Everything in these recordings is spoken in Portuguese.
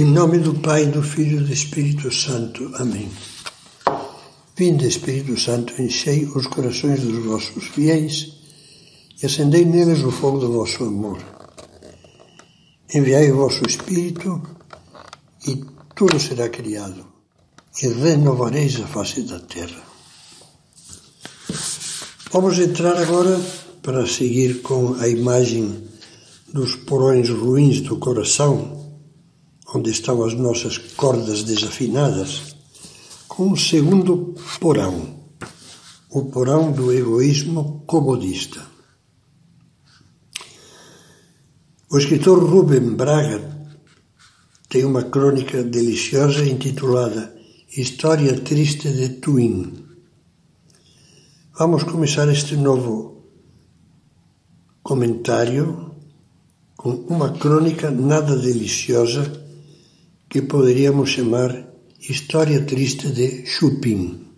Em nome do Pai, do Filho e do Espírito Santo. Amém. Vinde, Espírito Santo, enchei os corações dos vossos fiéis e acendei neles o fogo do vosso amor. Enviai o vosso Espírito e tudo será criado e renovareis a face da terra. Vamos entrar agora para seguir com a imagem dos porões ruins do coração onde estão as nossas cordas desafinadas, com um segundo porão, o porão do egoísmo comodista. O escritor Rubem Braga tem uma crônica deliciosa intitulada História Triste de Twin. Vamos começar este novo comentário com uma crônica nada deliciosa que poderíamos chamar História Triste de Chupin.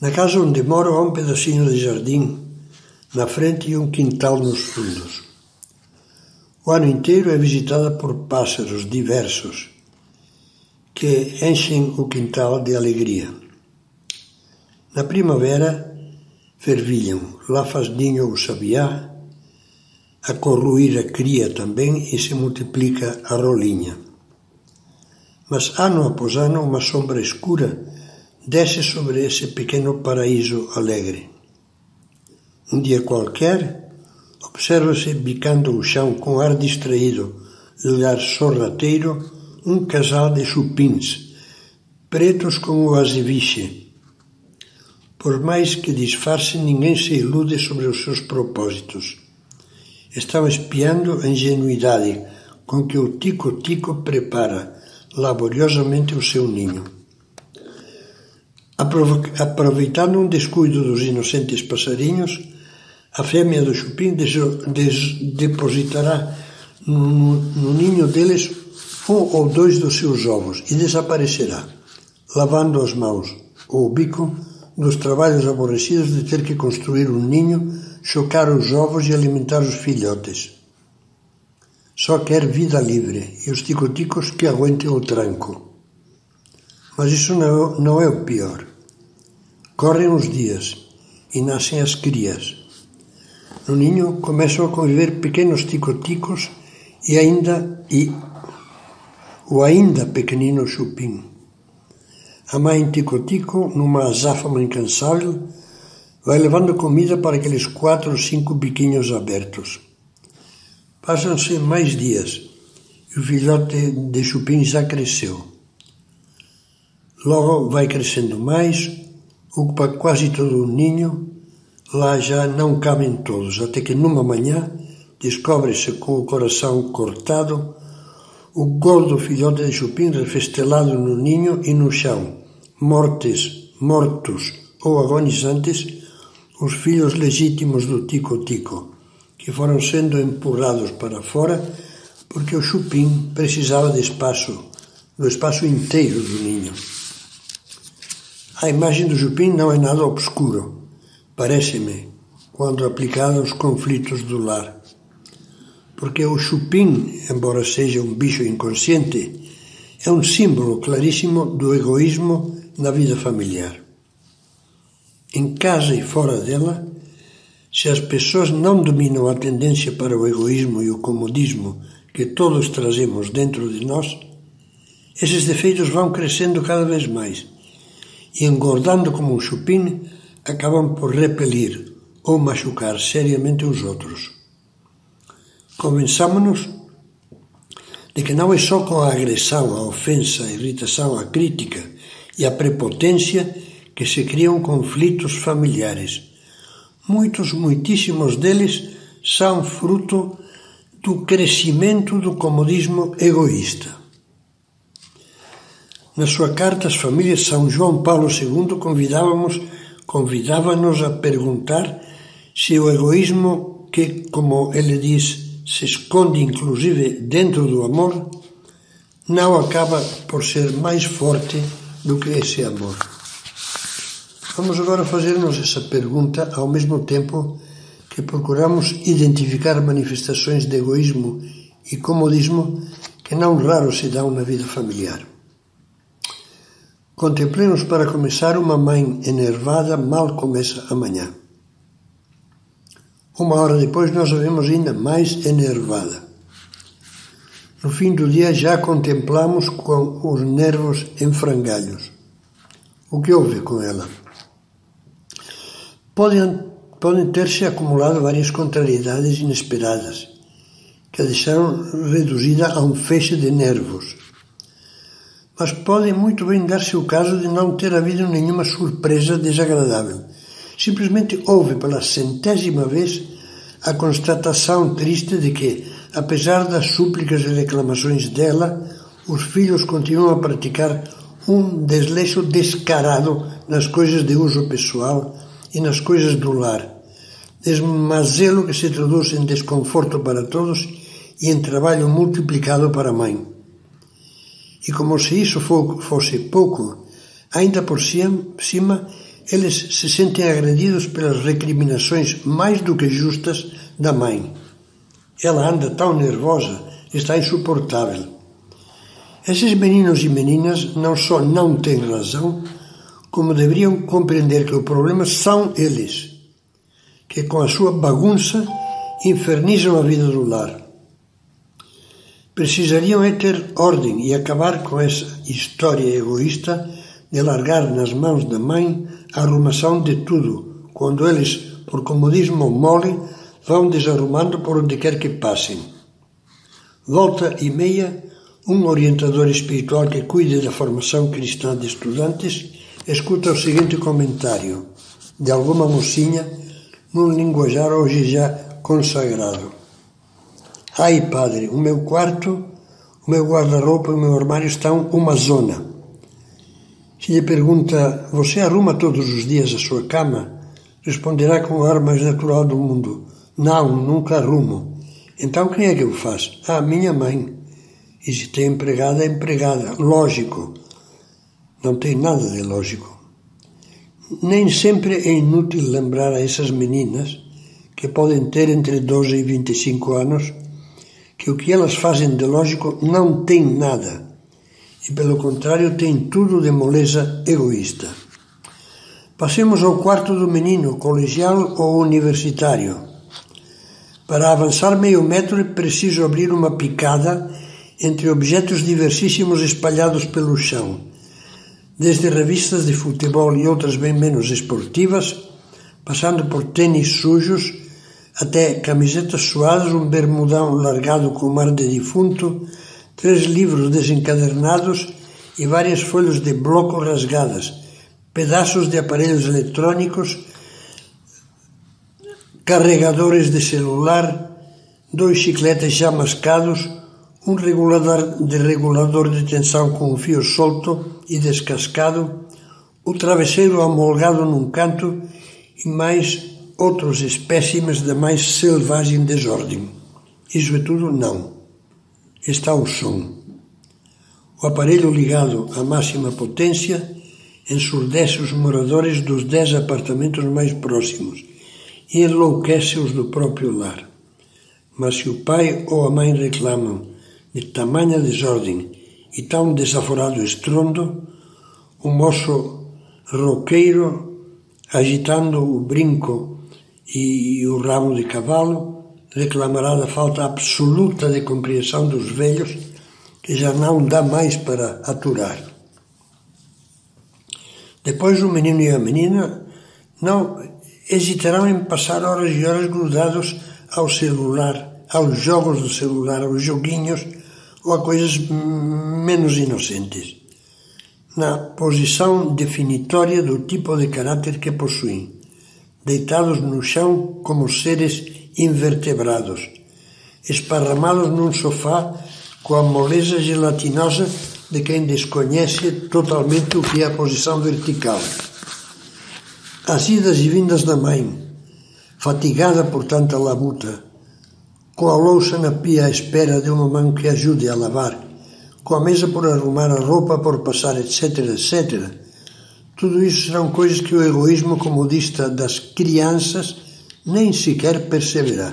Na casa onde moro há um pedacinho de jardim na frente e um quintal nos fundos. O ano inteiro é visitada por pássaros diversos que enchem o quintal de alegria. Na primavera fervilham, lá faz ninho o sabiá, a corruíra cria também e se multiplica a rolinha mas ano após ano uma sombra escura desce sobre esse pequeno paraíso alegre. Um dia qualquer, observa-se bicando o chão com ar distraído, lugar sorrateiro, um casal de chupins, pretos como o azeviche. Por mais que disfarce, ninguém se ilude sobre os seus propósitos. Estão espiando a ingenuidade com que o tico-tico prepara laboriosamente o seu ninho. Aproveitando um descuido dos inocentes passarinhos, a fêmea do chupim depositará no, no ninho deles um ou dois dos seus ovos e desaparecerá, lavando as mãos ou o bico dos trabalhos aborrecidos de ter que construir um ninho, chocar os ovos e alimentar os filhotes. Só quer vida livre e os ticoticos que aguentem o tranco. Mas isso não, não é o pior. Correm os dias e nascem as crias. No ninho começam a conviver pequenos ticoticos e ainda e o ainda pequenino chupim. A mãe ticotico, numa azáfama incansável, vai levando comida para aqueles quatro ou cinco biquinhos abertos. Passam-se mais dias. E o filhote de chupim já cresceu. Logo vai crescendo mais, ocupa quase todo o ninho, lá já não cabem todos, até que numa manhã descobre-se com o coração cortado o gordo filhote de chupim refestelado no ninho e no chão, mortes, mortos ou agonizantes, os filhos legítimos do tico-tico que foram sendo empurrados para fora porque o chupim precisava de espaço, do espaço inteiro do ninho. A imagem do chupim não é nada obscuro, parece-me, quando aplicada aos conflitos do lar. Porque o chupim, embora seja um bicho inconsciente, é um símbolo claríssimo do egoísmo na vida familiar. Em casa e fora dela, se as pessoas não dominam a tendência para o egoísmo e o comodismo que todos trazemos dentro de nós, esses defeitos vão crescendo cada vez mais e, engordando como um chupim, acabam por repelir ou machucar seriamente os outros. Convençamos-nos de que não é só com a agressão, a ofensa, a irritação, a crítica e a prepotência que se criam conflitos familiares Muitos, muitíssimos deles são fruto do crescimento do comodismo egoísta. Na sua carta às famílias, São João Paulo II convidávamos, convidava-nos a perguntar se o egoísmo, que, como ele diz, se esconde inclusive dentro do amor, não acaba por ser mais forte do que esse amor. Vamos agora fazer-nos essa pergunta ao mesmo tempo que procuramos identificar manifestações de egoísmo e comodismo que não raro se dão na vida familiar. Contemplemos para começar uma mãe enervada mal começa a manhã. Uma hora depois nós a vemos ainda mais enervada. No fim do dia já contemplamos com os nervos em frangalhos. O que houve com ela? Podem, podem ter-se acumulado várias contrariedades inesperadas que a deixaram reduzida a um feixe de nervos. Mas pode muito bem dar-se o caso de não ter havido nenhuma surpresa desagradável. Simplesmente houve pela centésima vez a constatação triste de que, apesar das súplicas e reclamações dela, os filhos continuam a praticar um desleixo descarado nas coisas de uso pessoal e nas coisas do lar. Desmazelo que se traduz em desconforto para todos e em trabalho multiplicado para a mãe. E como se isso fosse pouco, ainda por cima, eles se sentem agredidos pelas recriminações mais do que justas da mãe. Ela anda tão nervosa, está insuportável. Esses meninos e meninas não só não têm razão, como deveriam compreender que o problema são eles, que com a sua bagunça infernizam a vida do lar. Precisariam é ter ordem e acabar com essa história egoísta de largar nas mãos da mãe a arrumação de tudo, quando eles, por comodismo mole, vão desarrumando por onde quer que passem. Volta e meia, um orientador espiritual que cuide da formação cristã de estudantes escuta o seguinte comentário de alguma mocinha num linguajar hoje já consagrado. Ai, padre, o meu quarto, o meu guarda-roupa e o meu armário estão uma zona. Se lhe pergunta, você arruma todos os dias a sua cama? Responderá com o ar mais natural do mundo. Não, nunca arrumo. Então quem é que o faz? Ah, minha mãe. E se tem empregada, é empregada. Lógico. Não tem nada de lógico. Nem sempre é inútil lembrar a essas meninas, que podem ter entre 12 e 25 anos, que o que elas fazem de lógico não tem nada, e pelo contrário tem tudo de moleza egoísta. Passemos ao quarto do menino, colegial ou universitário. Para avançar meio metro é preciso abrir uma picada entre objetos diversíssimos espalhados pelo chão, desde revistas de futebol e outras bem menos esportivas, passando por tênis sujos, até camisetas suadas, um bermudão largado com mar de defunto, três livros desencadernados e várias folhas de bloco rasgadas, pedaços de aparelhos eletrônicos, carregadores de celular, dois chicletes já mascados, um regulador de regulador de tensão com um fio solto e descascado, o travesseiro amolgado num canto e mais outros espécimes da mais selvagem desordem. Isso é tudo? Não. Está o som. O aparelho ligado à máxima potência ensurdece os moradores dos dez apartamentos mais próximos e enlouquece os do próprio lar. Mas se o pai ou a mãe reclamam de tamanha desordem e tão desaforado estrondo, o moço roqueiro, agitando o brinco e o rabo de cavalo reclamará da falta absoluta de compreensão dos velhos que já não dá mais para aturar. Depois o menino e a menina não hesitarão em passar horas e horas grudados ao celular, aos jogos do celular, aos joguinhos ou a coisas menos inocentes, na posição definitória do tipo de caráter que possuem deitados no chão como seres invertebrados, esparramados num sofá com a moleza gelatinosa de quem desconhece totalmente o que é a posição vertical. As idas e vindas da mãe, fatigada por tanta labuta, com a louça na pia à espera de uma mão que ajude a lavar, com a mesa por arrumar a roupa por passar, etc., etc., tudo isso serão coisas que o egoísmo comodista das crianças nem sequer perceberá.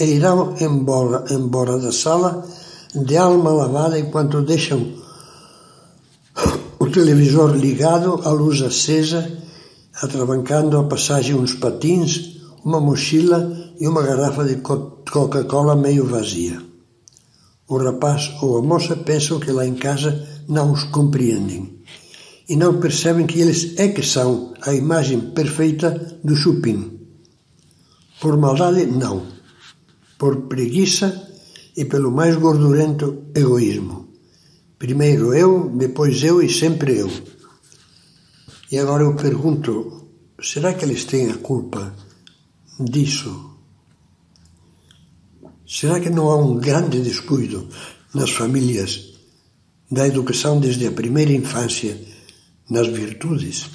E irão embora, embora da sala de alma lavada enquanto deixam o televisor ligado, a luz acesa, atravancando a passagem uns patins, uma mochila e uma garrafa de Coca-Cola meio vazia. O rapaz ou a moça pensam que lá em casa não os compreendem e não percebem que eles é que são a imagem perfeita do chupim. Por maldade, não. Por preguiça e pelo mais gordurento egoísmo. Primeiro eu, depois eu e sempre eu. E agora eu pergunto: será que eles têm a culpa disso? Será que não há um grande descuido nas famílias da educação desde a primeira infância nas virtudes?